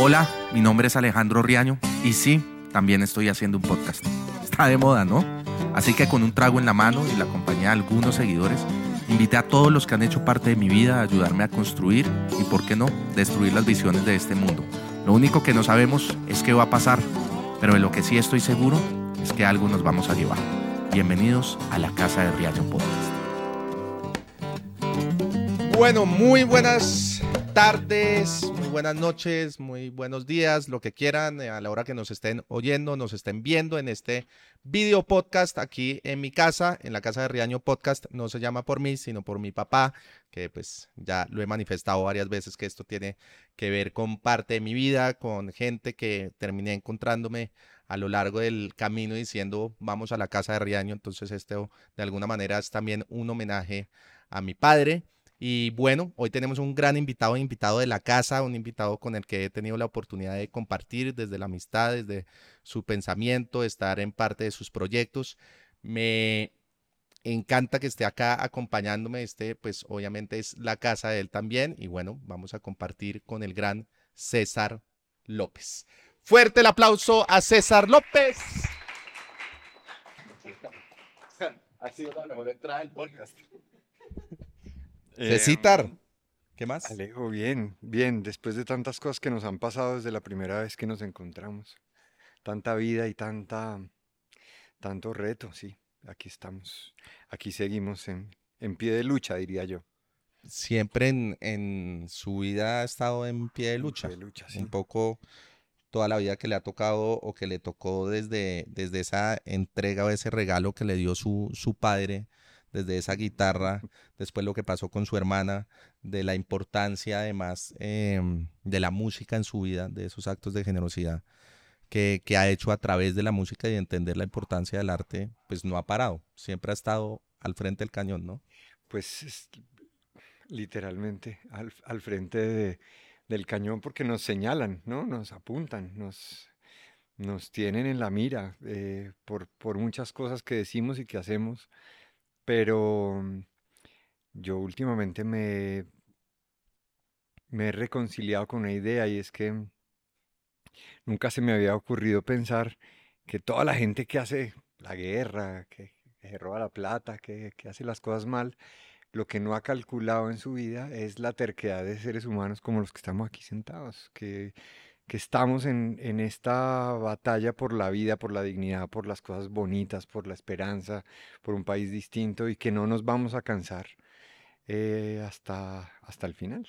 Hola, mi nombre es Alejandro Riaño y sí, también estoy haciendo un podcast. Está de moda, ¿no? Así que con un trago en la mano y la compañía de algunos seguidores, invité a todos los que han hecho parte de mi vida a ayudarme a construir y, por qué no, destruir las visiones de este mundo. Lo único que no sabemos es qué va a pasar, pero de lo que sí estoy seguro es que algo nos vamos a llevar. Bienvenidos a la Casa de Riaño Podcast. Bueno, muy buenas tardes, muy buenas noches, muy buenos días, lo que quieran, eh, a la hora que nos estén oyendo, nos estén viendo en este video podcast aquí en mi casa, en la casa de Riaño Podcast. No se llama por mí, sino por mi papá, que pues ya lo he manifestado varias veces que esto tiene que ver con parte de mi vida, con gente que terminé encontrándome a lo largo del camino diciendo vamos a la casa de Riaño. Entonces esto de alguna manera es también un homenaje a mi padre y bueno, hoy tenemos un gran invitado, invitado de la casa, un invitado con el que he tenido la oportunidad de compartir desde la amistad, desde su pensamiento, estar en parte de sus proyectos. Me encanta que esté acá acompañándome. Este, pues obviamente es la casa de él también. Y bueno, vamos a compartir con el gran César López. Fuerte el aplauso a César López. Ha sido la mejor entrada del podcast. Eh, ¿Qué más? Alejo, bien, bien. Después de tantas cosas que nos han pasado desde la primera vez que nos encontramos. Tanta vida y tanta, tanto reto, sí. Aquí estamos. Aquí seguimos en, en pie de lucha, diría yo. Siempre en, en su vida ha estado en pie de lucha. de lucha, sí. Un poco toda la vida que le ha tocado o que le tocó desde, desde esa entrega o ese regalo que le dio su, su padre desde esa guitarra, después lo que pasó con su hermana, de la importancia además em, de la música en su vida, de esos actos de generosidad que, ha hecho a través de la música y de entender la importancia del arte, pues no ha parado, siempre ha estado al frente del cañón, ¿no? Pues es, literalmente al, frente de, del cañón porque nos señalan, ¿no? Nos apuntan, nos, tienen en la mira eh, por muchas cosas que decimos y que hacemos pero mm, yo últimamente me, me he reconciliado con una idea y es que nunca se me había ocurrido pensar que toda la gente que hace la guerra, que, que roba la plata, que, que, hace las cosas mal, lo que no ha calculado en su vida es la terquedad de seres humanos como los que estamos aquí sentados, que que estamos en, en, esta batalla por la vida, por la dignidad, por las cosas bonitas, por la esperanza, por un país distinto y que no nos vamos a cansar eh, hasta, hasta el final.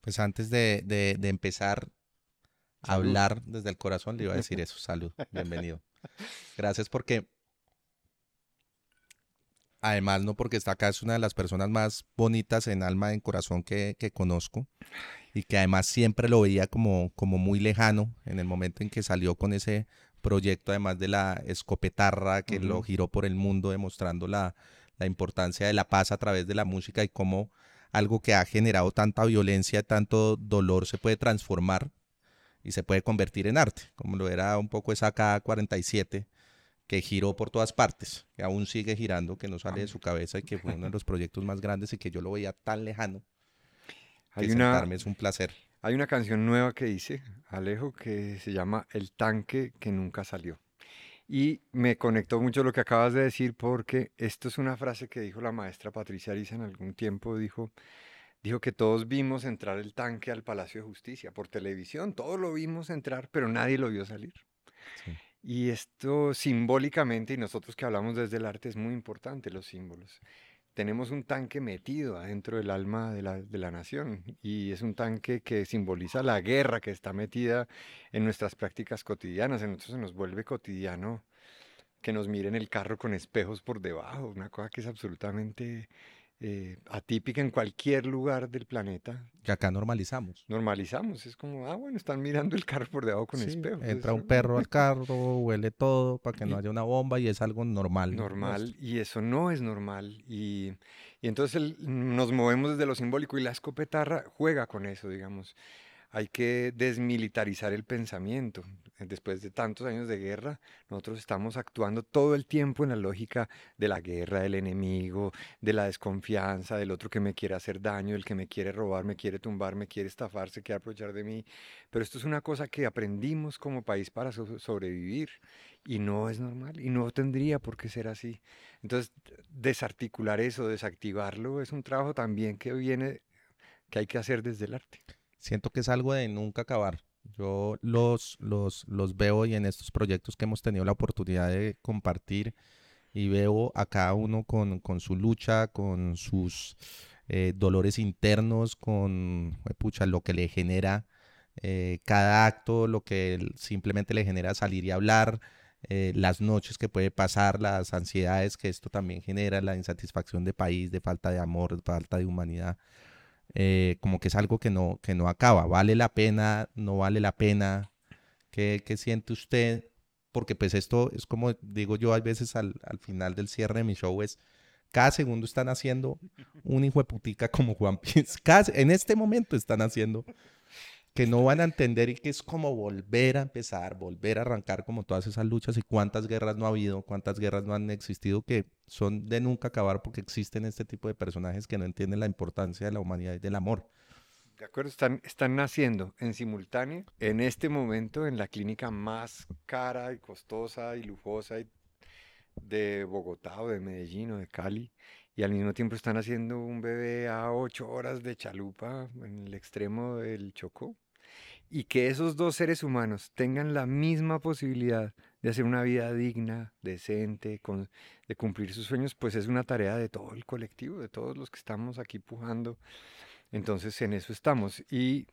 Pues antes de, de, de empezar a salud. hablar desde el corazón, le iba a decir eso. Salud, bienvenido. Gracias porque, además, no porque está acá, es una de las personas más bonitas en alma, en corazón que, que conozco y que además siempre lo veía como, como muy lejano en el momento en que salió con ese proyecto, además de la escopetarra que uh -huh. lo giró por el mundo, demostrando la, la, importancia de la paz a través de la música y cómo algo que ha generado tanta violencia, tanto dolor, se puede transformar y se puede convertir en arte, como lo era un poco esa K-47 que giró por todas partes, que aún sigue girando, que no sale de su cabeza y que fue uno de los proyectos más grandes y que yo lo veía tan lejano hay una, es un placer. Hay una canción nueva que hice, Alejo, que se llama El tanque que nunca salió. Y me conectó mucho lo que acabas de decir porque esto es una frase que dijo la maestra Patricia Ariza en algún tiempo, dijo, dijo que todos vimos entrar el tanque al Palacio de Justicia por televisión, todos lo vimos entrar, pero nadie lo vio salir. Y esto simbólicamente, y nosotros que hablamos desde el arte, es muy importante los símbolos tenemos un tanque metido adentro del alma de la, de la, nación y es un tanque que simboliza la guerra que está metida en nuestras prácticas cotidianas. En nosotros se nos vuelve cotidiano que nos miren el carro con espejos por debajo, una cosa que es absolutamente eh, atípica en cualquier lugar del planeta. Que acá normalizamos. Normalizamos, es como, ah, bueno, están mirando el carro por debajo con sí, espejos. Entra un perro al carro, huele todo para que no haya una bomba y es algo normal. Normal, y eso no es normal. Y, y entonces el, nos movemos desde lo simbólico y la escopetarra juega con eso, digamos. Hay que desmilitarizar el pensamiento. Después de tantos años de guerra, nosotros estamos actuando todo el tiempo en la lógica de la guerra, del enemigo, de la desconfianza, del otro que me quiere hacer daño, el que me quiere robar, me quiere tumbar, me quiere estafar, se quiere aprovechar de mí. Pero esto es una cosa que aprendimos como país para sobrevivir y no es normal y no tendría por qué ser así. Entonces, desarticular eso, desactivarlo, es un trabajo también que viene, que hay que hacer desde el arte. Siento que es algo de nunca acabar. Yo los, los, los veo y en estos proyectos que hemos tenido la oportunidad de compartir y veo a cada uno con, con su lucha, con sus eh, dolores internos, con pucha, lo que le genera eh, cada acto, lo que simplemente le genera salir y hablar, eh, las noches que puede pasar, las ansiedades que esto también genera, la insatisfacción de país, de falta de amor, de falta de humanidad. Eh, como que es algo que no, que no acaba. ¿Vale la pena? ¿No vale la pena? ¿Qué, qué siente usted? Porque pues esto es como digo yo a veces al, al, final del cierre de mi show es cada segundo están haciendo un hijo de putica como Juan Piz. en este momento están haciendo que no van a entender y que es como volver a empezar, volver a arrancar como todas esas luchas y cuántas guerras no ha habido, cuántas guerras no han existido que son de nunca acabar porque existen este tipo de personajes que no entienden la importancia de la humanidad y del amor. De acuerdo, están, están naciendo en simultáneo en este momento en la clínica más cara y costosa y lujosa de Bogotá o de Medellín o de Cali y al mismo tiempo están haciendo un bebé a ocho horas de chalupa en el extremo del Chocó. Y que esos dos seres humanos tengan la misma posibilidad de hacer una vida digna, decente, de cumplir sus sueños, pues es una tarea de todo el colectivo, de todos los que estamos aquí pujando. Entonces en eso estamos. Y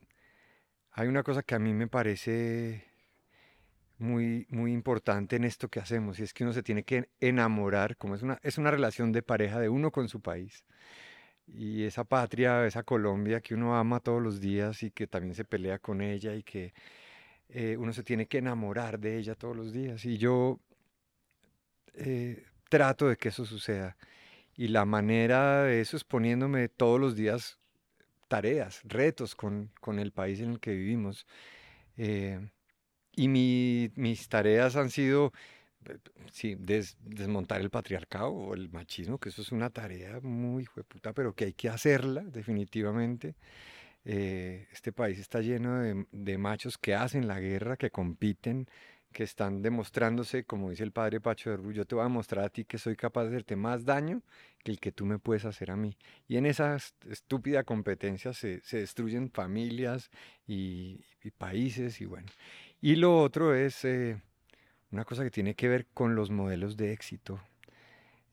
hay una cosa que a mí me parece muy, muy importante en esto que hacemos y es que uno se tiene que enamorar, como es una, es una relación de pareja de uno con su país. Y esa patria, esa Colombia que uno ama todos los días y que también se pelea con ella y que eh, uno se tiene que enamorar de ella todos los días. Y yo eh, trato de que eso suceda. Y la manera de eso es poniéndome todos los días tareas, retos con, con el país en el que vivimos. Eh, y mis tareas han sido, eh, sí, desmontar el patriarcado o el machismo, que eso es una tarea muy puta, pero que hay que hacerla definitivamente. Eh, este país está lleno de, de, machos que hacen la guerra, que compiten, que están demostrándose, como dice el padre Pacho de Rubio, yo te voy a mostrar a ti que soy capaz de hacerte más daño que el que tú me puedes hacer a mí. Y en esa estúpida competencia se, se destruyen familias y, y países y bueno. Y lo otro es eh, una cosa que tiene que ver con los modelos de éxito.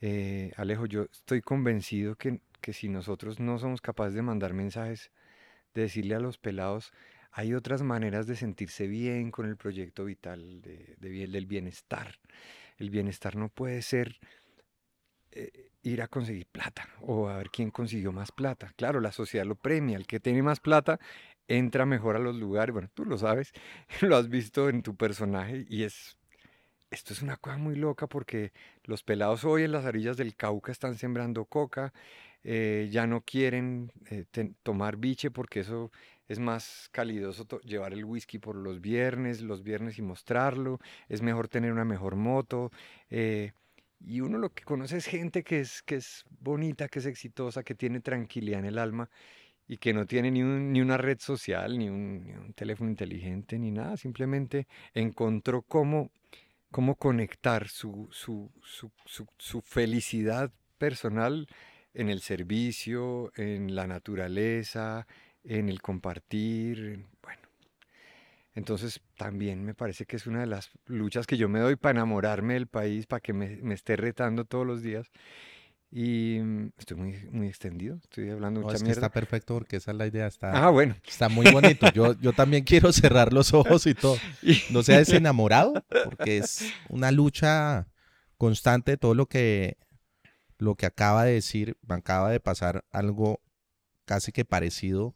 Eh, Alejo, yo estoy convencido que, que, si nosotros no somos capaces de mandar mensajes, de decirle a los pelados, hay otras maneras de sentirse bien con el proyecto vital de, del bienestar. El bienestar no puede ser eh, ir a conseguir plata o a ver quién consiguió más plata. Claro, la sociedad lo premia, el que tiene más plata entra mejor a los lugares. Bueno, tú lo sabes, lo has visto en tu personaje y es... Esto es una cosa muy loca porque los pelados hoy en las orillas del Cauca están sembrando coca, eh, ya no quieren eh, tomar biche porque eso es más calidoso llevar el whisky por los viernes, los viernes y mostrarlo, es mejor tener una mejor moto. Eh, y uno lo que conoce es gente que es, que es bonita, que es exitosa, que tiene tranquilidad en el alma y que no tiene ni, ni una red social, ni un, teléfono inteligente, ni nada, simplemente encontró cómo, cómo conectar su, su, su, su, felicidad personal en el servicio, en la naturaleza, en el compartir, bueno. Entonces también me parece que es una de las luchas que yo me doy para enamorarme del país, para que me, me esté retando todos los días. Y mm, estoy muy, muy extendido, estoy hablando mucha no, está perfecto porque esa es la idea. Está, ah, bueno. Está muy bonito. Yo, yo también quiero cerrar los ojos y todo. No seas enamorado, porque es una lucha constante de todo lo que, lo que acaba de decir. Me acaba de pasar algo casi que parecido,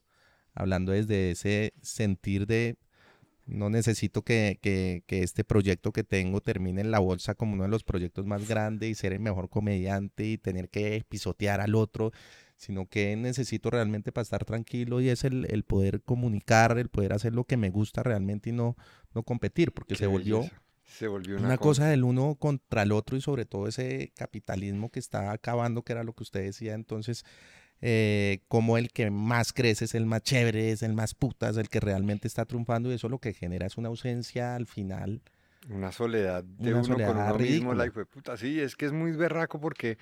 hablando desde ese sentir de no necesito que, este proyecto que tengo termine en la bolsa como uno de los proyectos más grandes y ser el mejor comediante y tener que pisotear al otro, sino que necesito realmente para estar tranquilo y es el, el poder comunicar, el poder hacer lo que me gusta realmente y no, no competir, porque se volvió, se volvió una, cosa. del uno contra el otro y sobre todo ese capitalismo que está acabando, que era lo que usted decía, entonces eh, como el que más crece es el más chévere, es el más puta, es el que realmente está triunfando y eso lo que genera es una ausencia al final. Una soledad de uno con uno mismo, la puta. Sí, es que es muy berraco porque,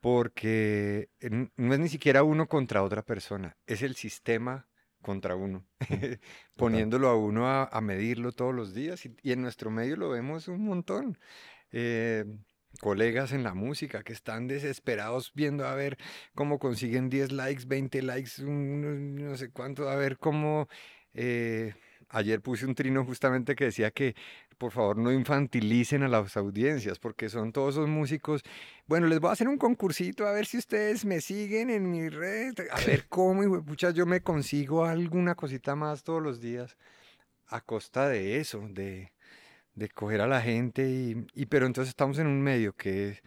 porque no es ni siquiera uno contra otra persona, es el sistema contra uno, poniéndolo a uno a, medirlo todos los días y, en nuestro medio lo vemos un montón. Eh, colegas en la música que están desesperados viendo a ver cómo consiguen 10 likes, 20 likes, no sé cuánto, a ver cómo... Eh, ayer puse un trino justamente que decía que por favor no infantilicen a las audiencias porque son todos esos músicos. Bueno, les voy a hacer un concursito a ver si ustedes me siguen en mi red, a ver cómo, y pucha, yo me consigo alguna cosita más todos los días a costa de eso, de, de coger a la gente y, pero entonces estamos en un medio que,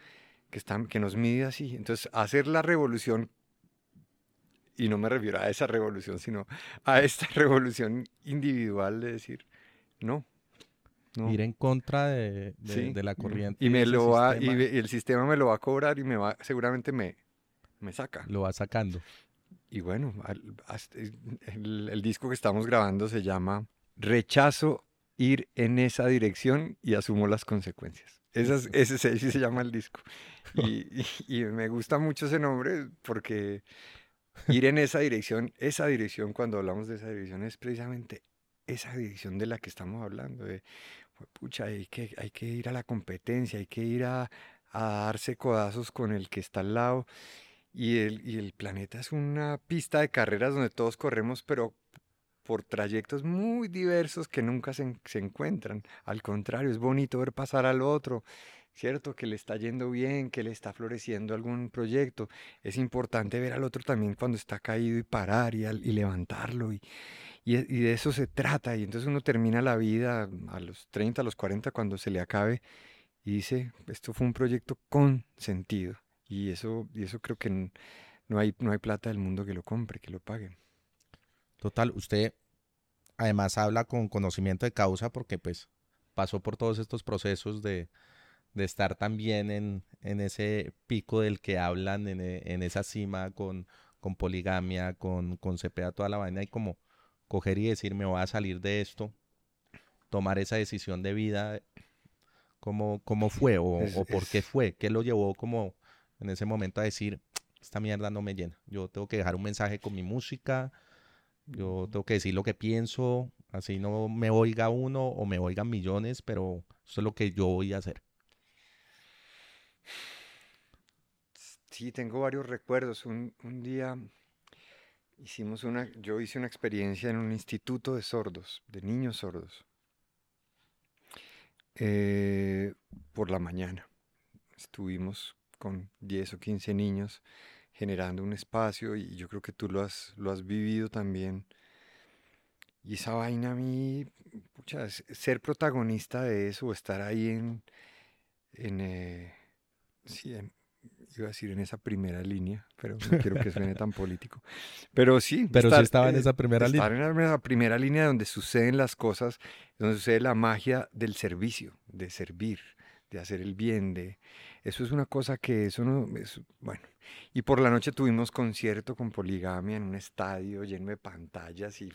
que, que nos mide así. Entonces hacer la revolución, y no me refiero a esa revolución, sino a esta revolución individual de decir, no. Ir en contra de, de, la corriente. Y, me lo va, y, el sistema me lo va a cobrar y me va, seguramente me, me saca. Lo va sacando. Y bueno, el, el disco que estamos grabando se llama Rechazo ir en esa dirección y asumo las consecuencias. ese, ese se llama el disco. Y, me gusta mucho ese nombre porque ir en esa dirección, esa dirección, cuando hablamos de esa dirección, es precisamente esa dirección de la que estamos hablando. De, pucha, hay que, hay que ir a la competencia, hay que ir a, darse codazos con el que está al lado. Y el, y el planeta es una pista de carreras donde todos corremos, pero por trayectos muy diversos que nunca se, encuentran. Al contrario, es bonito ver pasar al otro, ¿cierto? Que le está yendo bien, que le está floreciendo algún proyecto. Es importante ver al otro también cuando está caído y parar y, levantarlo. Y, y, de eso se trata. Y entonces uno termina la vida a los 30, a los 40, cuando se le acabe y dice, esto fue un proyecto con sentido. Y eso, y eso creo que no hay, no hay plata del mundo que lo compre, que lo pague. Total, usted además habla con conocimiento de causa porque pues pasó por todos estos procesos de, estar también en, en, ese pico del que hablan, en, en esa cima con, con poligamia, con, con CPA, toda la vaina, y como coger y decir, me voy a salir de esto, tomar esa decisión de vida, ¿cómo, cómo fue o, o por qué fue? ¿Qué lo llevó como en ese momento a decir, esta mierda no me llena? Yo tengo que dejar un mensaje con mi música, yo tengo que decir lo que pienso, así no me oiga uno o me oigan millones, pero eso es lo que yo voy a hacer. Sí, tengo varios recuerdos. Un, día hicimos una, yo hice una experiencia en un instituto de sordos, de niños sordos, eh, por la mañana. Estuvimos con 10 o 15 niños generando un espacio y yo creo que tú lo has, lo has vivido también. Y esa vaina a mí, pucha, ser protagonista de eso, estar ahí en, en, eh, sí, iba a decir en esa primera línea, pero no quiero que suene tan político. Pero sí. Pero sí estaba en esa primera línea. Estar en la primera línea donde suceden las cosas, donde sucede la magia del servicio, de servir, de hacer el bien, de, eso es una cosa que eso no es, bueno. Y por la noche tuvimos concierto con poligamia en un estadio lleno de pantallas y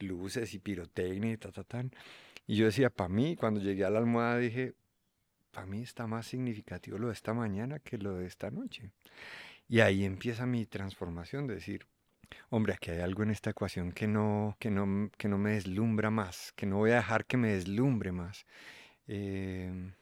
luces y pirotecnia y ta, ta, tan. Y yo decía, para mí, cuando llegué a la almohada dije, para mí está más significativo lo de esta mañana que lo de esta noche. Y ahí empieza mi transformación de decir, hombre, aquí hay algo en esta ecuación que no, que no, que no me deslumbra más, que no voy a dejar que me deslumbre más. Eh,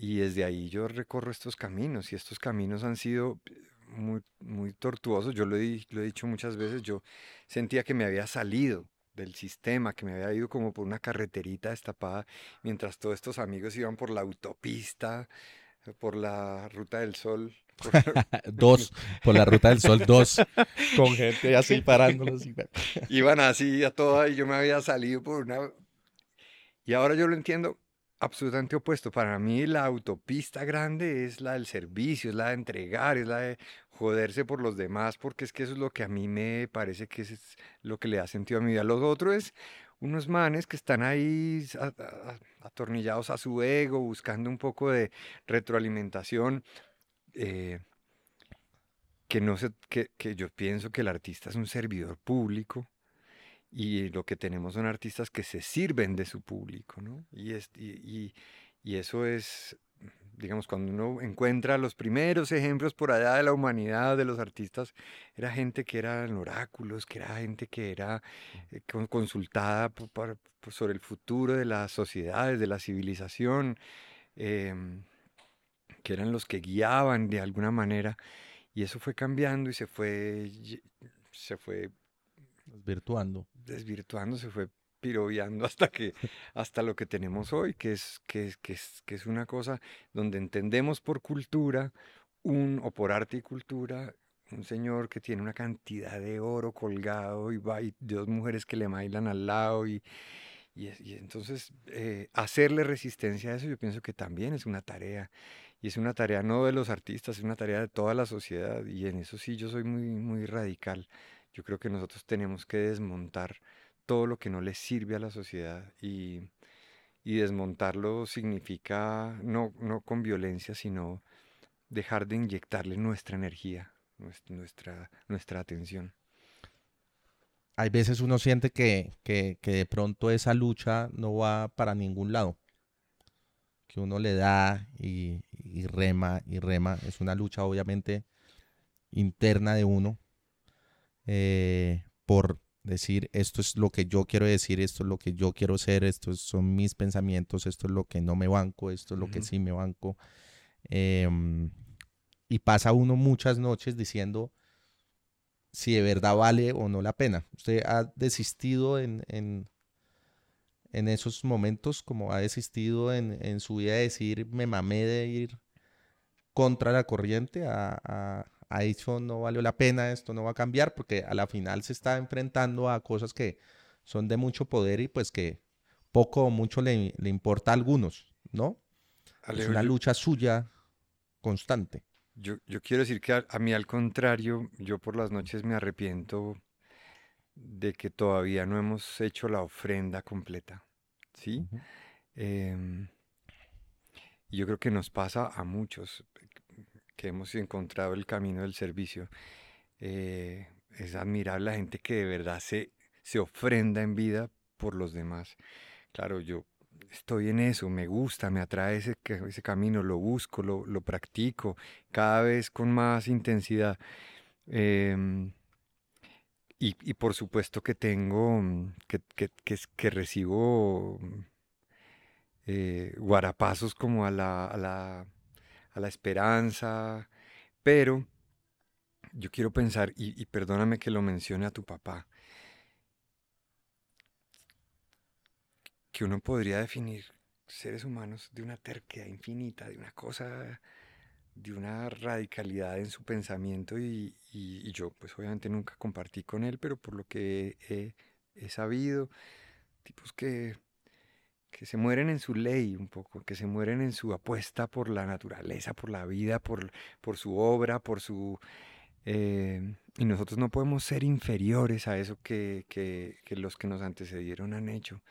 y desde ahí yo recorro estos caminos y estos caminos han sido muy, muy tortuosos. Yo lo he, lo he dicho muchas veces, yo sentía que me había salido del sistema, que me había ido como por una carreterita destapada, mientras todos estos amigos iban por la autopista, por la ruta del sol. dos, por la ruta del sol, dos, con gente así parándolos. Iban así a toda y yo me había salido por una... Y ahora yo lo entiendo absolutamente opuesto. Para mí la autopista grande es la del servicio, es la de entregar, es la de joderse por los demás, porque es que eso es lo que a mí me parece que es lo que le da sentido a mi vida. Lo otro es unos manes que están ahí atornillados a su ego, buscando un poco de retroalimentación. Eh, que, no que, que yo pienso que el artista es un servidor público y lo que tenemos son artistas que se sirven de su público, ¿no? Y, y, y, eso es, digamos, cuando uno encuentra los primeros ejemplos por allá de la humanidad, de los artistas, era gente que eran oráculos, que era gente que era eh, consultada sobre el futuro de las sociedades, de la civilización, em, que eran los que guiaban de alguna manera. Y eso fue cambiando y se fue, se fue desvirtuando. Desvirtuando, se fue piroviando hasta que hasta lo que tenemos hoy, que es, que, que, es, que es una cosa donde entendemos por cultura un, o por arte y cultura un señor que tiene una cantidad de oro colgado y, va, y dos mujeres que le bailan al lado y, y, entonces eh, hacerle resistencia a eso yo pienso que también es una tarea y es una tarea no de los artistas, es una tarea de toda la sociedad y en eso sí yo soy muy, muy radical. Yo creo que nosotros tenemos que desmontar todo lo que no le sirve a la sociedad y, desmontarlo significa no, no con violencia, sino dejar de inyectarle nuestra energía, nuestra, nuestra atención. Hay veces uno siente que, que, de pronto esa lucha no va para ningún lado, que uno le da y, y rema y rema. Es una lucha obviamente interna de uno, eh, por decir esto es lo que yo quiero decir, esto es lo que yo quiero ser, estos son mis pensamientos, esto es lo que no me banco, esto es lo que sí me banco. Em, y pasa uno muchas noches diciendo si de verdad vale o no la pena. Usted ha desistido en, en, en esos momentos, como ha desistido en, en, su vida de decir me mamé de ir contra la corriente a ha dicho no valió la pena, esto no va a cambiar, porque a la final se está enfrentando a cosas que son de mucho poder y pues que poco o mucho le, importa a algunos, ¿no? es una lucha suya constante. Yo, yo quiero decir que a, mí al contrario, yo por las noches me arrepiento de que todavía no hemos hecho la ofrenda completa, ¿sí? Em, yo creo que nos pasa a muchos que hemos encontrado el camino del servicio. Eh, es admirar la gente que de verdad se, se ofrenda en vida por los demás. Claro, yo estoy en eso, me gusta, me atrae ese, ese camino, lo busco, lo, lo practico cada vez con más intensidad. Em, y, y, por supuesto que tengo, que, que, que, recibo eh, guarapazos como a la, a la a la esperanza, pero yo quiero pensar, y, perdóname que lo mencione a tu papá, que uno podría definir seres humanos de una terquedad infinita, de una cosa, de una radicalidad en su pensamiento y, yo pues obviamente nunca compartí con él, pero por lo que he sabido, tipos que que se mueren en su ley un poco, que se mueren en su apuesta por la naturaleza, por la vida, por, por su obra, por su... Eh, y nosotros no podemos ser inferiores a eso que, que, que, los que nos antecedieron han hecho.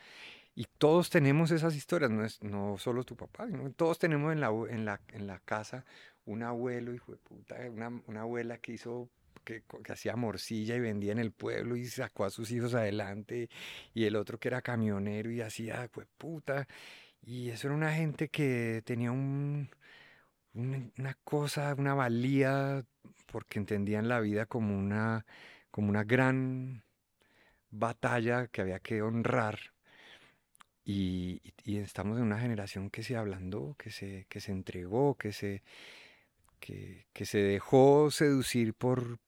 Y todos tenemos esas historias, no, es, no solo tu papá, todos tenemos en la, en, la, en la casa un abuelo, hijo de puta, una, una abuela que hizo que, hacía morcilla y vendía en el pueblo y sacó a sus hijos adelante, y el otro que era camionero y hacía, pues puta, y eso era una gente que tenía un, una cosa, una valía, porque entendían la vida como una, como una gran batalla que había que honrar. Y, y, estamos en una generación que se ablandó, que se, que se entregó, que se, que, se dejó seducir por,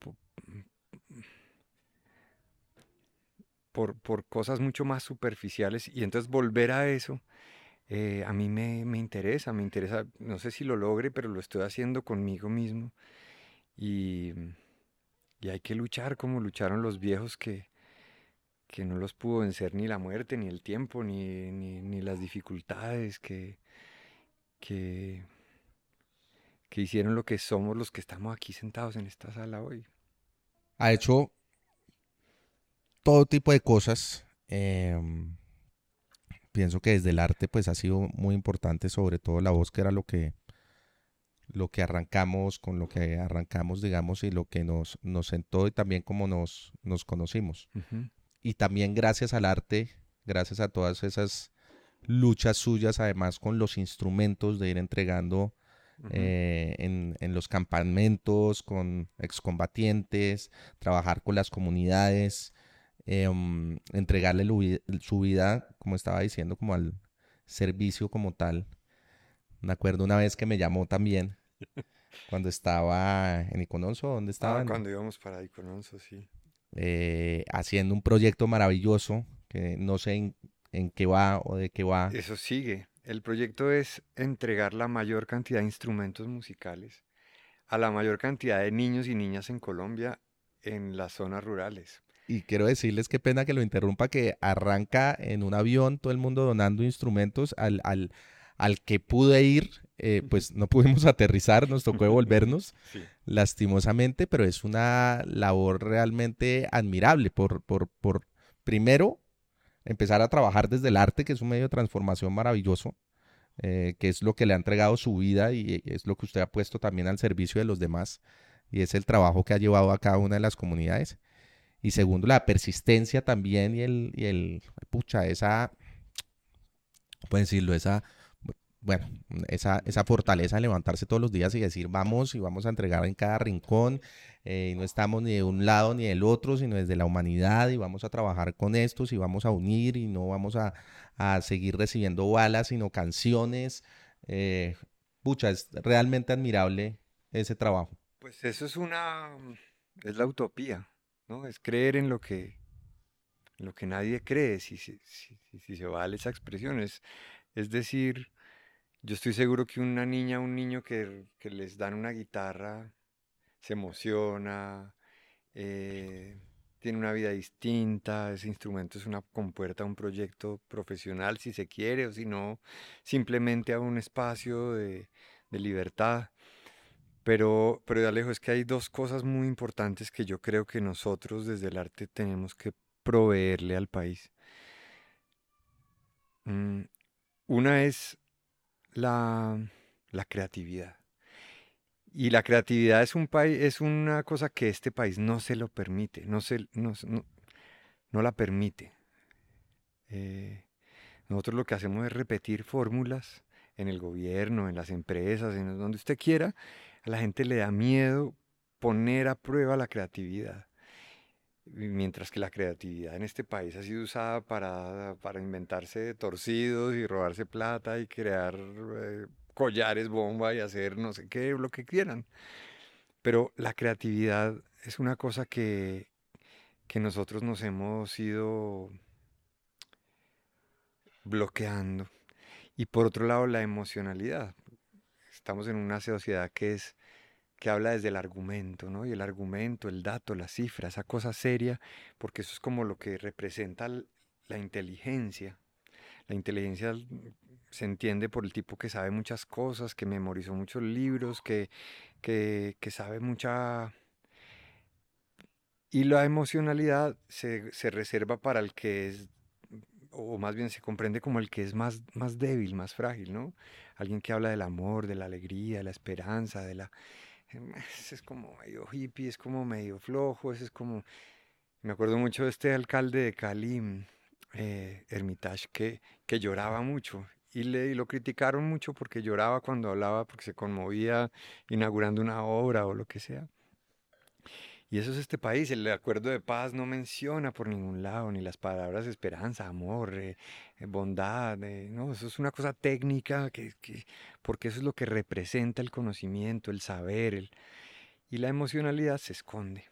por, por, cosas mucho más superficiales y entonces volver a eso. Eh, a mí me, interesa, me interesa, no sé si lo logre, pero lo estoy haciendo conmigo mismo. Y, y hay que luchar como lucharon los viejos que, que no los pudo vencer ni la muerte, ni el tiempo, ni, ni, las dificultades que, que, que hicieron lo que somos los que estamos aquí sentados en esta sala hoy. Ha hecho todo tipo de cosas. Em, pienso que desde el arte pues ha sido muy importante, sobre todo la voz que era lo que lo que arrancamos, con lo que arrancamos, digamos, y lo que nos, nos sentó y también como nos, nos conocimos. Y también gracias al arte, gracias a todas esas luchas suyas, además con los instrumentos de ir entregando eh, en, en, los campamentos, con excombatientes, trabajar con las comunidades, em, entregarle su vida, como estaba diciendo, como al servicio como tal. Me acuerdo una vez que me llamó también cuando estaba en Icononso, ¿dónde estaba? Ah, cuando íbamos para Icononso, sí. Eh, haciendo un proyecto maravilloso que no sé en, qué va o de qué va. Eso sigue. El proyecto es entregar la mayor cantidad de instrumentos musicales a la mayor cantidad de niños y niñas en Colombia en las zonas rurales. Y quiero decirles qué pena que lo interrumpa, que arranca en un avión todo el mundo donando instrumentos al, al, al que pude ir eh, pues no pudimos aterrizar, nos tocó devolvernos, lastimosamente, pero es una labor realmente admirable por, por, por, primero, empezar a trabajar desde el arte, que es un medio de transformación maravilloso, eh, que es lo que le ha entregado su vida y es lo que usted ha puesto también al servicio de los demás, y es el trabajo que ha llevado a cada una de las comunidades. Y segundo, la persistencia también y el, y el pucha, esa, pueden decirlo, esa bueno, esa, esa fortaleza de levantarse todos los días y decir vamos y vamos a entregar en cada rincón, eh, no estamos ni de un lado ni del otro, sino desde la humanidad y vamos a trabajar con estos y vamos a unir y no vamos a, seguir recibiendo balas, sino canciones. Eh, pucha, es realmente admirable ese trabajo. Pues eso es una, es la utopía, ¿no? Es creer en lo que, lo que nadie cree, si, si, si, se vale esa expresión, es, es decir, yo estoy seguro que una niña, un niño que, les dan una guitarra, se emociona, eh, tiene una vida distinta, ese instrumento es una compuerta a un proyecto profesional si se quiere o si no, simplemente a un espacio de, libertad. Pero, pero de Alejo, es que hay dos cosas muy importantes que yo creo que nosotros desde el arte tenemos que proveerle al país. Mm, una es la, creatividad. Y la creatividad es, un país, es una cosa que este país no se lo permite, no, se, no, no, la permite. Eh, nosotros lo que hacemos es repetir fórmulas en el gobierno, en las empresas, en donde usted quiera. A la gente le da miedo poner a prueba la creatividad mientras que la creatividad en este país ha sido usada para, para inventarse torcidos y robarse plata y crear eh, collares bomba y hacer no sé qué, lo que quieran. Pero la creatividad es una cosa que, que nosotros nos hemos ido bloqueando. Y por otro lado, la emocionalidad. Estamos en una sociedad que es que habla desde el argumento, ¿no? Y el argumento, el dato, la cifra, esa cosa seria, porque eso es como lo que representa la inteligencia. La inteligencia se entiende por el tipo que sabe muchas cosas, que memorizó muchos libros, que, que, sabe mucha... Y la emocionalidad se, se, reserva para el que es, o más bien se comprende como el que es más, más débil, más frágil, ¿no? Alguien que habla del amor, de la alegría, de la esperanza, de la ese es como medio hippie, es como medio flojo, ese es como... Me acuerdo mucho de este alcalde de Cali, mm, eh, Hermitage, que, que lloraba mucho y, le, y lo criticaron mucho porque lloraba cuando hablaba, porque se conmovía inaugurando una obra o lo que sea. Y eso es este país. El acuerdo de paz no menciona por ningún lado ni las palabras esperanza, amor, eh, eh, bondad. Eh, no, eso es una cosa técnica que, porque eso es lo que representa el conocimiento, el saber. y la emocionalidad se esconde.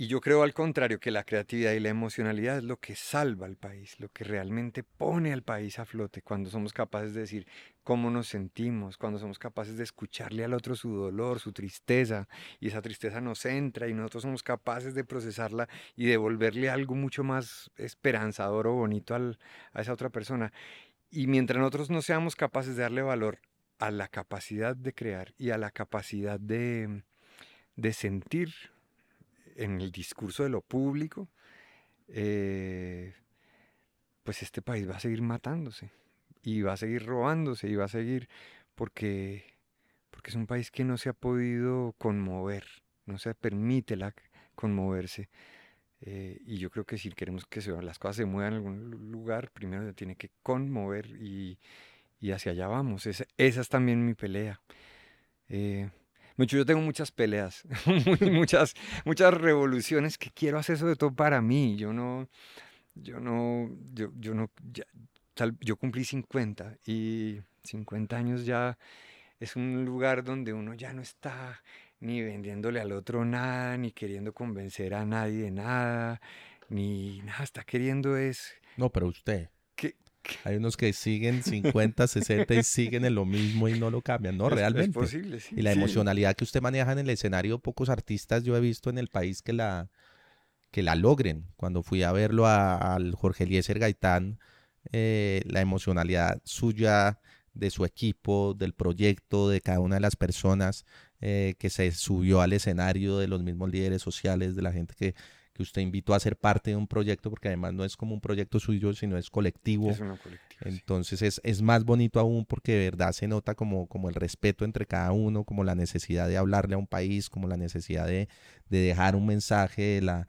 Y yo creo al contrario que la creatividad y la emocionalidad es lo que salva al país, lo que realmente pone al país a flote cuando somos capaces de decir cómo nos sentimos, cuando somos capaces de escucharle al otro su dolor, su tristeza, y esa tristeza nos entra y nosotros somos capaces de procesarla y devolverle algo mucho más esperanzador o bonito a esa otra persona. Y mientras nosotros no seamos capaces de darle valor a la capacidad de crear y a la capacidad de, de sentir en el discurso de lo público, eh, pues este país va a seguir matándose y va a seguir robándose y va a seguir porque, porque es un país que no se ha podido conmover, no se permite la, conmoverse. Eh, y yo creo que si queremos que las cosas se muevan en algún lugar, primero se tiene que conmover y, y hacia allá vamos. Esa, esa, es también mi pelea. Eh, yo tengo muchas peleas, muchas, muchas revoluciones que quiero hacer sobre todo para mí. Yo no, yo no, yo, yo no, yo cumplí 50 y 50 años ya es un lugar donde uno ya no está ni vendiéndole al otro nada, ni queriendo convencer a nadie de nada, ni nada, está queriendo es... No, pero usted. Hay unos que siguen 50, 60 y siguen en lo mismo y no lo cambian, ¿no? Realmente. Es posible, sí. Y la emocionalidad que usted maneja en el escenario, pocos artistas yo he visto en el país que la, que la logren. Cuando fui a verlo al Jorge Eliezer Gaitán, eh, la emocionalidad suya, de su equipo, del proyecto, de cada una de las personas eh, que se subió al escenario, de los mismos líderes sociales, de la gente que que usted invitó a ser parte de un proyecto, porque además no es como un proyecto suyo, sino es colectivo. Es colectivo Entonces es, es, más bonito aún porque de verdad se nota como, como el respeto entre cada uno, como la necesidad de hablarle a un país, como la necesidad de, de dejar un mensaje, la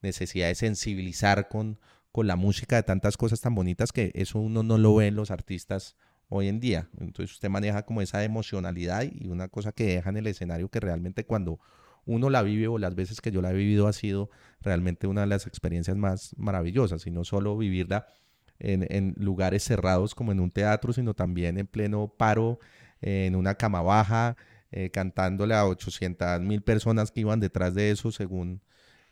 necesidad de sensibilizar con, con la música de tantas cosas tan bonitas que eso uno no lo ve en los artistas hoy en día. Entonces usted maneja como esa emocionalidad y una cosa que deja en el escenario que realmente cuando uno la vive o las veces que yo la he vivido ha sido realmente una de las experiencias más maravillosas y no solo vivirla en, lugares cerrados como en un teatro, sino también en pleno paro, en una cama baja, eh, cantándole a 800 mil personas que iban detrás de eso, según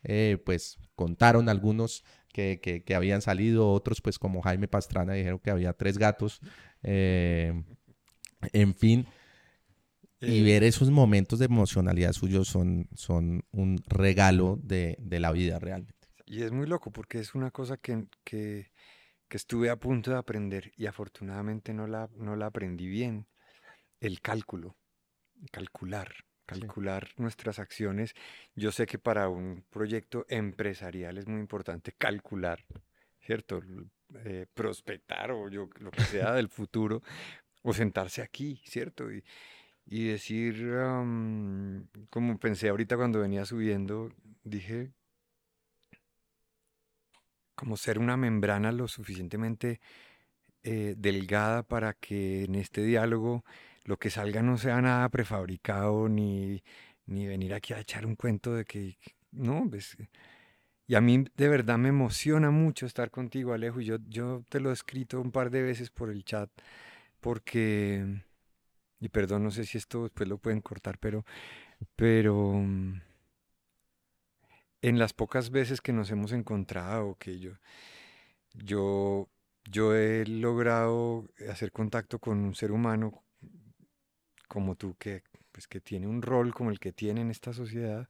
eh, pues contaron algunos que, que, habían salido, otros pues como Jaime Pastrana dijeron que había tres gatos, eh, en fin, y eh, ver esos momentos de emocionalidad suyos son, son un regalo de, de, la vida realmente. Y es muy loco porque es una cosa que, que, que, estuve a punto de aprender y afortunadamente no la, no la aprendí bien. El cálculo, calcular, calcular nuestras acciones. Yo sé que para un proyecto empresarial es muy importante calcular, ¿cierto? Eh, prospectar o yo, lo que sea del futuro, o sentarse aquí, ¿cierto? Y, y decir, como pensé ahorita cuando venía subiendo, dije, como ser una membrana lo suficientemente eh, delgada para que en este diálogo lo que salga no sea nada prefabricado ni, ni venir aquí a echar un cuento de que, no, pues, y a mí de verdad me emociona mucho estar contigo, Alejo, y yo, yo te lo he escrito un par de veces por el chat, porque y perdón, no sé si esto después lo pueden cortar, pero, pero mm, en las pocas veces que nos hemos encontrado, que yo, yo, yo he logrado hacer contacto con un ser humano como tú, que, pues, que tiene un rol como el que tiene en esta sociedad,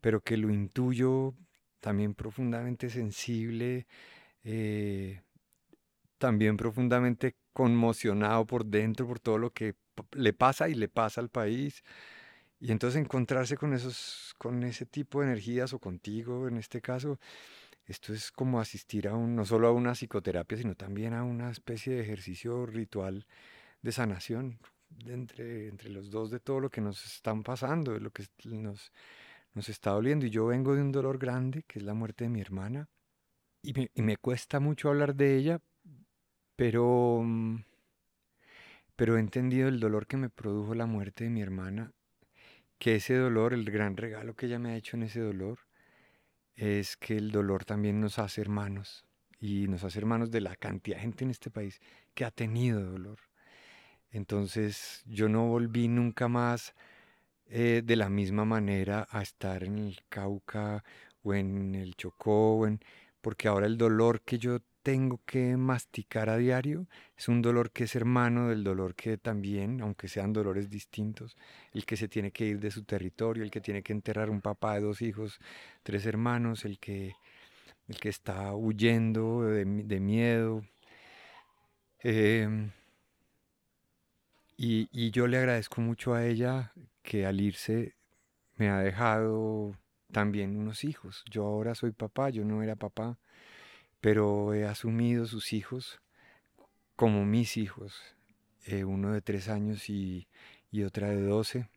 pero que lo intuyo también profundamente sensible, eh, también profundamente conmocionado por dentro por todo lo que le pasa y le pasa al país. Y entonces encontrarse con, esos, con ese tipo de energías o contigo en este caso, esto es como asistir a un, no solo a una psicoterapia, sino también a una especie de ejercicio ritual de sanación entre, entre los dos de todo lo que nos están pasando, de lo que nos, nos está doliendo. Y yo vengo de un dolor grande, que es la muerte de mi hermana, y me, y me cuesta mucho hablar de ella, pero... Pero he entendido el dolor que me produjo la muerte de mi hermana, que ese dolor, el gran regalo que ella me ha hecho en ese dolor, es que el dolor también nos hace hermanos y nos hace hermanos de la cantidad de gente en este país que ha tenido dolor. Entonces yo no volví nunca más eh, de la misma manera a estar en el Cauca o en el Chocó, porque ahora el dolor que yo tengo que masticar a diario es un dolor que es hermano del dolor que también, aunque sean dolores distintos, el que se tiene que ir de su territorio, el que tiene que enterrar un papá de dos hijos, tres hermanos, el que, el que está huyendo de, miedo. Em, y, y yo le agradezco mucho a ella que al irse me ha dejado también unos hijos. Yo ahora soy papá, yo no era papá, pero he asumido sus hijos como mis hijos, eh, uno de tres años y, y otra de doce.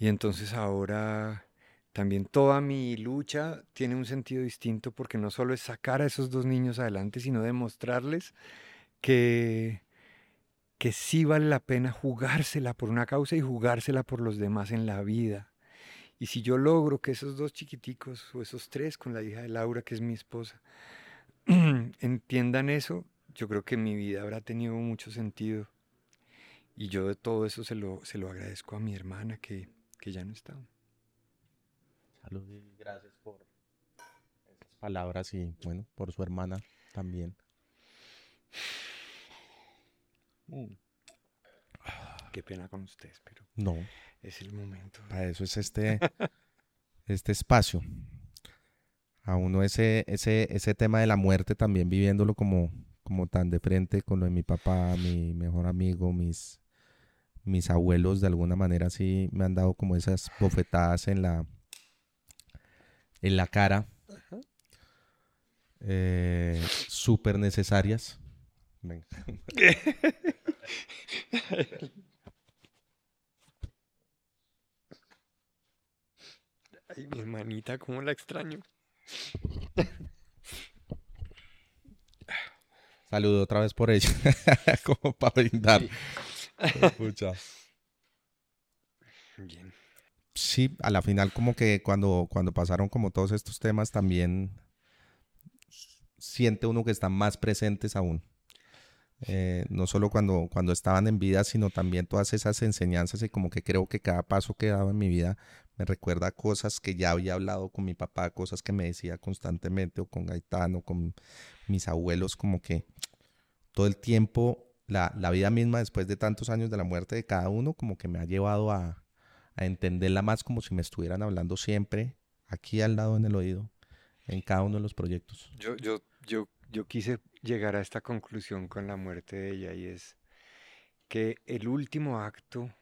Y entonces ahora también toda mi lucha tiene un sentido distinto porque no solo es sacar a esos dos niños adelante, sino demostrarles que, que sí vale la pena jugársela por una causa y jugársela por los demás en la vida. Y si yo logro que esos dos chiquiticos o esos tres con la hija de Laura, que es mi esposa, entiendan eso, yo creo que mi vida habrá tenido mucho sentido. Y yo de todo eso se lo, se lo agradezco a mi hermana que, que ya no está. Salud y gracias por esas palabras y bueno, por su hermana también. Mm. Qué pena con ustedes, pero no. Es el momento. Para eso es este, este espacio. A uno ese, ese, ese tema de la muerte también viviéndolo como, como tan de frente con lo de mi papá, mi mejor amigo, mis, mis abuelos de alguna manera sí me han dado como esas bofetadas en la, en la cara. Eh, súper necesarias. Ay, mi hermanita, cómo la extraño. Saludo otra vez por ella, como para brindar. Bien. Sí, a la final como que cuando, cuando pasaron como todos estos temas también siente uno que están más presentes aún. Eh, no solo cuando, cuando estaban en vida, sino también todas esas enseñanzas y como que creo que cada paso que dado en mi vida me recuerda cosas que ya había hablado con mi papá, cosas que me decía constantemente o con Gaetano, con mis abuelos, como que todo el tiempo, la, la vida misma después de tantos años de la muerte de cada uno, como que me ha llevado a, a entenderla más como si me estuvieran hablando siempre aquí al lado en el oído en cada uno de los proyectos. Yo, yo, yo, yo quise llegar a esta conclusión con la muerte de ella y es que el último acto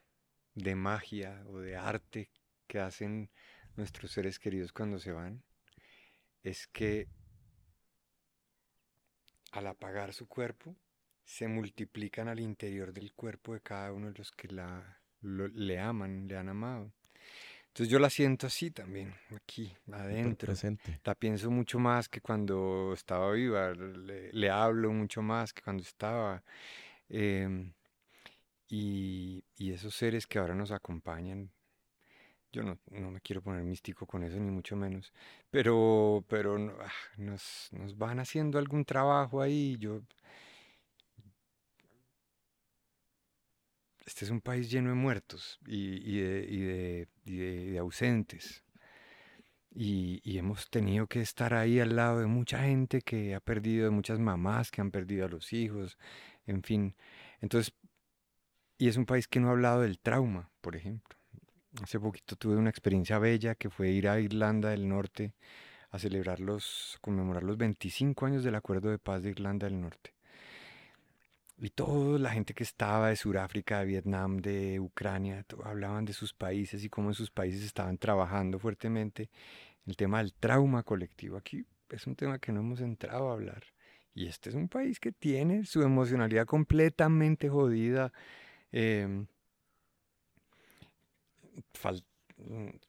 de magia o de arte que hacen nuestros seres queridos cuando se van es que al apagar su cuerpo se multiplican al interior del cuerpo de cada uno de los que la, le aman, le han amado. Entonces yo la siento así también, aquí, adentro. Presente. La pienso mucho más que cuando estaba viva, le, hablo mucho más que cuando estaba. Em, y, esos seres que ahora nos acompañan, yo no, me quiero poner místico con eso, ni mucho menos, pero, pero ah, nos, nos van haciendo algún trabajo ahí. Yo este es un país lleno de muertos y, de, ausentes. Y, hemos tenido que estar ahí al lado de mucha gente que ha perdido, de muchas mamás que han perdido a los hijos, en fin. Entonces, y es un país que no ha hablado del trauma, por ejemplo. Hace poquito tuve una experiencia bella que fue ir a Irlanda del Norte a celebrar los, conmemorar los 25 años del Acuerdo de Paz de Irlanda del Norte. Y toda la gente que estaba de Sudáfrica, de Vietnam, de Ucrania, hablaban de sus países y cómo en sus países estaban trabajando fuertemente el tema del trauma colectivo. Aquí es un tema que no hemos entrado a hablar. Y este es un país que tiene su emocionalidad completamente jodida. Mm,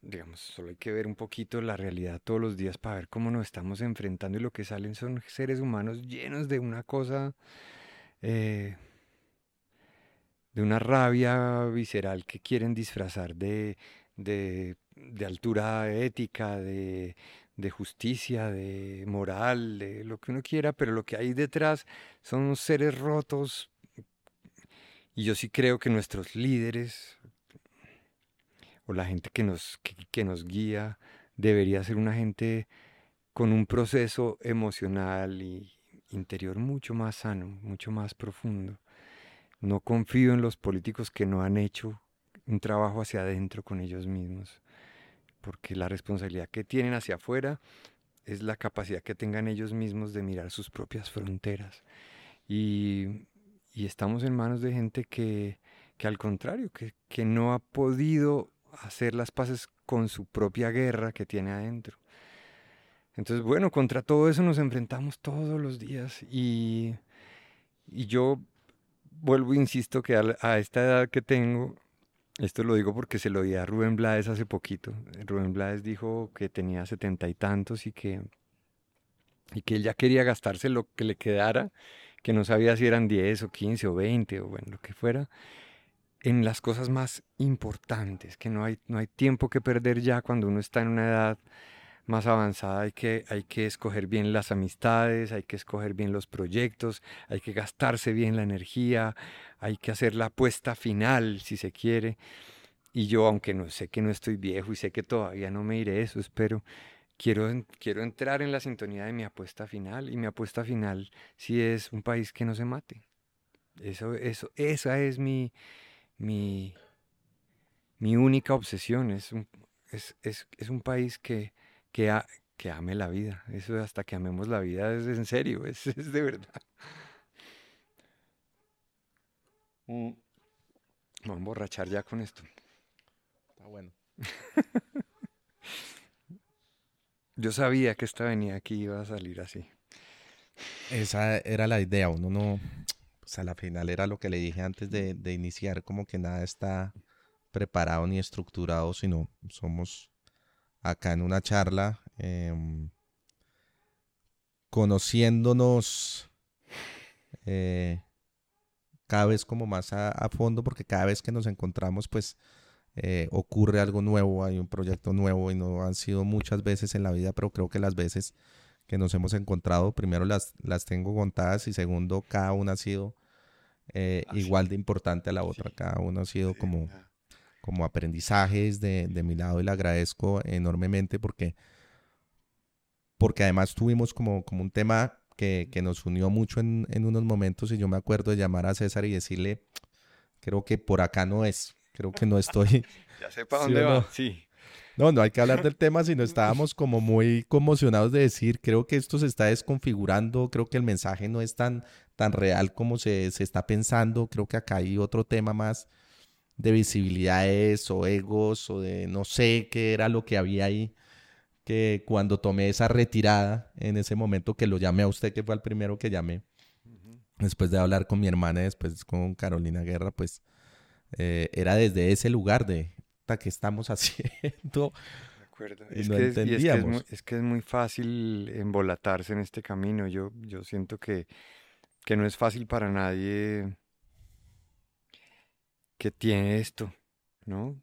digamos, solo hay que ver un poquito la realidad todos los días para ver cómo nos estamos enfrentando y lo que salen son seres humanos llenos de una cosa eh, de una rabia visceral que quieren disfrazar de, de, altura ética, de, de, justicia, de moral, de lo que uno quiera, pero lo que hay detrás son seres rotos. Y yo sí creo que nuestros líderes o la gente que nos, que nos guía debería ser una gente con un proceso emocional y interior mucho más sano, mucho más profundo. No confío en los políticos que no han hecho un trabajo hacia adentro con ellos mismos, porque la responsabilidad que tienen hacia afuera es la capacidad que tengan ellos mismos de mirar sus propias fronteras. Y, estamos en manos de gente que, al contrario, que, que no ha podido hacer las paces con su propia guerra que tiene adentro. Entonces, bueno, contra todo eso nos enfrentamos todos los días y, y yo vuelvo, insisto, que a, esta edad que tengo, esto lo digo porque se lo di a Rubén Blades hace poquito. Rubén Blades dijo que tenía setenta y tantos y que, y que él ya quería gastarse lo que le quedara, que no sabía si eran 10 o 15 o 20 o bueno, lo que fuera, en las cosas más importantes, que no hay, no hay tiempo que perder ya cuando uno está en una edad más avanzada hay que, hay que escoger bien las amistades, hay que escoger bien los proyectos, hay que gastarse bien la energía, hay que hacer la apuesta final si se quiere. Y yo, aunque no sé que no estoy viejo y sé que todavía no me iré eso, espero, quiero, quiero entrar en la sintonía de mi apuesta final. Y mi apuesta final sí es un país que no se mate. Eso, eso, esa es mi, mi, mi única obsesión. Es un, es, es, es un país que, que, que ame la vida. Eso hasta que amemos la vida es en serio, es, es de verdad. Mm. Vamos a emborrachar ya con esto. Está bueno. Yo sabía que esta venida aquí iba a salir así. Esa era la idea, uno no, pues a la final era lo que le dije antes de, de iniciar, como que nada está preparado ni estructurado, sino somos acá en una charla, em, conociéndonos eh, cada vez como más a, fondo, porque cada vez que nos encontramos, pues eh, ocurre algo nuevo, hay un proyecto nuevo y no han sido muchas veces en la vida, pero creo que las veces que nos hemos encontrado, primero las, las tengo contadas y segundo, cada una ha sido eh, ah, igual de importante a la otra, cada una ha sido como como aprendizajes de, de, mi lado y le agradezco enormemente porque, porque además tuvimos como, como un tema que, que nos unió mucho en, en, unos momentos y yo me acuerdo de llamar a César y decirle, creo que por acá no es, creo que no estoy. ya sepa dónde va, sí. No, no hay que hablar del tema, sino estábamos como muy conmocionados de decir, creo que esto se está desconfigurando, creo que el mensaje no es tan, tan real como se, se está pensando, creo que acá hay otro tema más de visibilidades o egos o de no sé qué era lo que había ahí, que cuando tomé esa retirada en ese momento que lo llamé a usted, que fue el primero que llamé, después de hablar con mi hermana y después con Carolina Guerra, pues eh, era desde ese lugar de ¿qué estamos haciendo? De acuerdo. Es, que es, es, que es, muy, fácil embolatarse en este camino. Yo, yo siento que, que no es fácil para nadie que tiene esto, ¿no?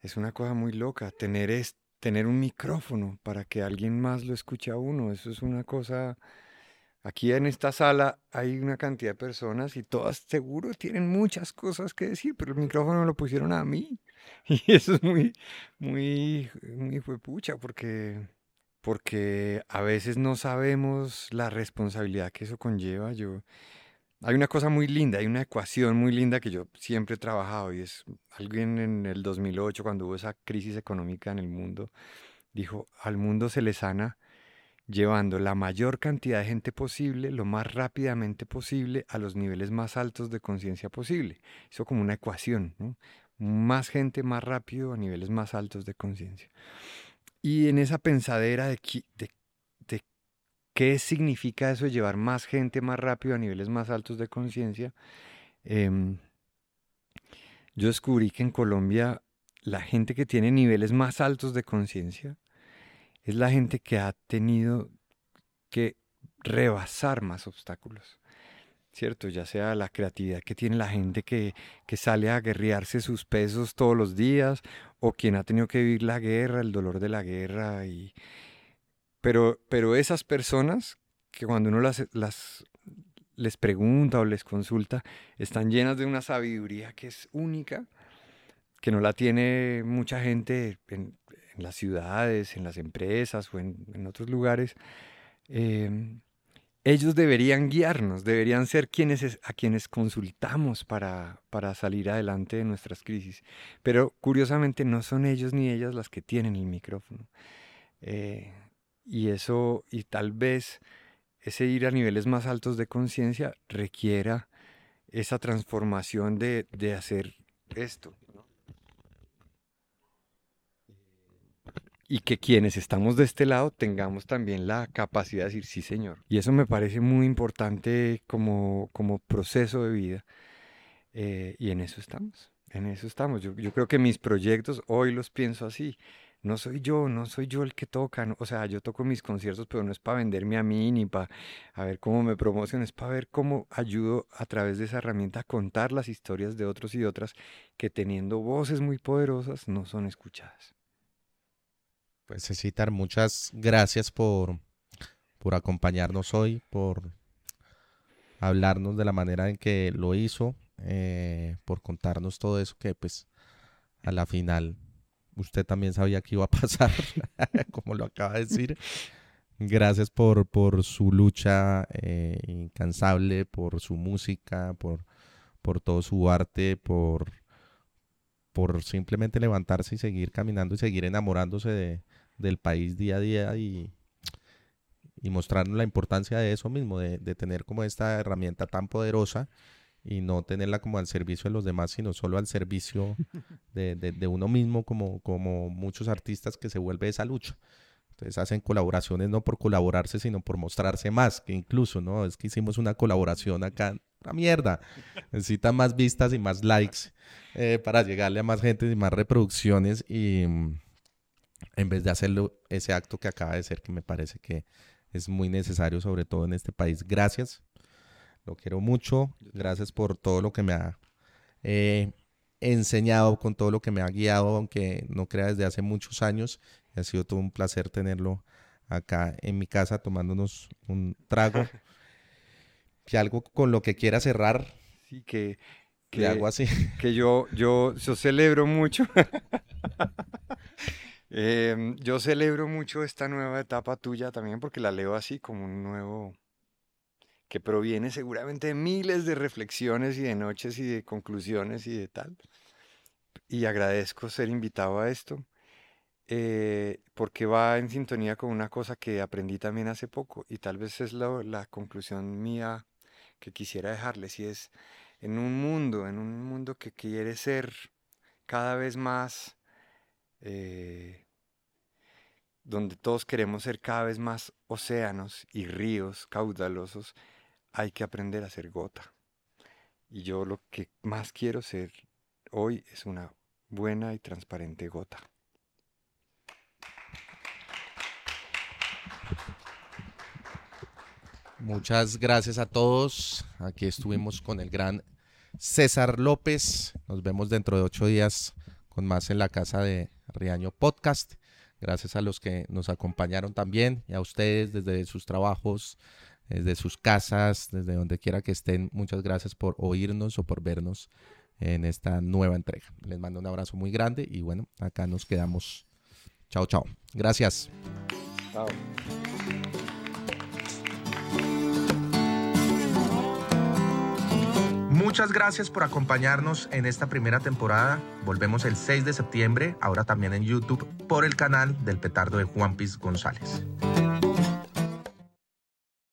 Es una cosa muy loca, tener, es, tener un micrófono para que alguien más lo escuche a uno, eso es una cosa... Aquí en esta sala hay una cantidad de personas y todas seguro tienen muchas cosas que decir, pero el micrófono lo pusieron a mí. Y eso es muy, muy, muy pucha, porque, porque a veces no sabemos la responsabilidad que eso conlleva. Yo, hay una cosa muy linda, hay una ecuación muy linda que yo siempre he trabajado y es alguien en el 2008 cuando hubo esa crisis económica en el mundo, dijo, al mundo se le sana llevando la mayor cantidad de gente posible, lo más rápidamente posible, a los niveles más altos de conciencia posible. Eso como una ecuación, ¿no? Más gente más rápido a niveles más altos de conciencia. Y en esa pensadera de, de ¿Qué significa eso de llevar más gente más rápido a niveles más altos de conciencia? Em, yo descubrí que en Colombia la gente que tiene niveles más altos de conciencia es la gente que ha tenido que rebasar más obstáculos. ¿Cierto? Ya sea la creatividad que tiene la gente que, que sale a guerrearse sus pesos todos los días, o quien ha tenido que vivir la guerra, el dolor de la guerra y, pero, pero esas personas que cuando uno las, las, les pregunta o les consulta, están llenas de una sabiduría que es única, que no la tiene mucha gente en, las ciudades, en las empresas o en, otros lugares, em, ellos deberían guiarnos, deberían ser quienes a quienes consultamos para, para salir adelante de nuestras crisis. Pero curiosamente no son ellos ni ellas las que tienen el micrófono. Eh, y eso, y tal vez ese ir a niveles más altos de conciencia requiera esa transformación de, de hacer esto. y que quienes estamos de este lado tengamos también la capacidad de decir sí, señor. Y eso me parece muy importante como, como proceso de vida. Eh, y en eso estamos, en eso estamos. Yo, yo, creo que mis proyectos hoy los pienso así. No soy yo, no soy yo el que toca. o sea, yo toco mis conciertos, pero no es para venderme a mí ni para a ver cómo me promociono, es para ver cómo ayudo a través de esa herramienta a contar las historias de otros y otras que teniendo voces muy poderosas no son escuchadas. Pues Cecitar, muchas gracias por, por acompañarnos hoy, por hablarnos de la manera en que lo hizo, eh, por contarnos todo eso que pues a la final usted también sabía que iba a pasar, como lo acaba de decir. Gracias por, por su lucha eh, incansable, por su música, por, por todo su arte, por, por simplemente levantarse y seguir caminando y seguir enamorándose de, del país día a día y, y mostrarnos la importancia de eso mismo, de, tener como esta herramienta tan poderosa y no tenerla como al servicio de los demás, sino solo al servicio de, uno mismo, como, como muchos artistas que se vuelve esa lucha. Entonces hacen colaboraciones no por colaborarse, sino por mostrarse más, que incluso, ¿no? Es que hicimos una colaboración acá, la mierda. Necesita más vistas y más likes eh, para llegarle a más gente y más reproducciones y en vez de hacerlo ese acto que acaba de ser, que me parece que es muy necesario, sobre todo en este país. Gracias, lo quiero mucho, gracias por todo lo que me ha eh, enseñado, con todo lo que me ha guiado, aunque no crea desde hace muchos años. Ha sido todo un placer tenerlo acá en mi casa tomándonos un trago. que algo con lo que quiera cerrar. Sí, que, que hago así. Que yo, yo, yo celebro mucho. Em, yo celebro mucho esta nueva etapa tuya también porque la leo así como un nuevo que proviene seguramente de miles de reflexiones y de noches y de conclusiones y de tal. Y agradezco ser invitado a esto eh, porque va en sintonía con una cosa que aprendí también hace poco y tal vez es la conclusión mía que quisiera dejarles y es en un mundo, en un mundo que quiere ser cada vez más eh, donde todos queremos ser cada vez más océanos y ríos caudalosos, hay que aprender a ser gota. Y yo lo que más quiero ser hoy es una buena y transparente gota. Muchas gracias a todos. Aquí estuvimos con el gran César López. Nos vemos dentro de ocho días con más en la casa de Riaño Podcast. Gracias a los que nos acompañaron también y a ustedes desde sus trabajos, desde sus casas, desde donde quiera que estén. Muchas gracias por oírnos o por vernos en esta nueva entrega. Les mando un abrazo muy grande y bueno, acá nos quedamos. Chao, chao. Gracias. Chao. Muchas gracias por acompañarnos en esta primera temporada. Volvemos el 6 de septiembre, ahora también en YouTube, por el canal del petardo de Juan Piz González.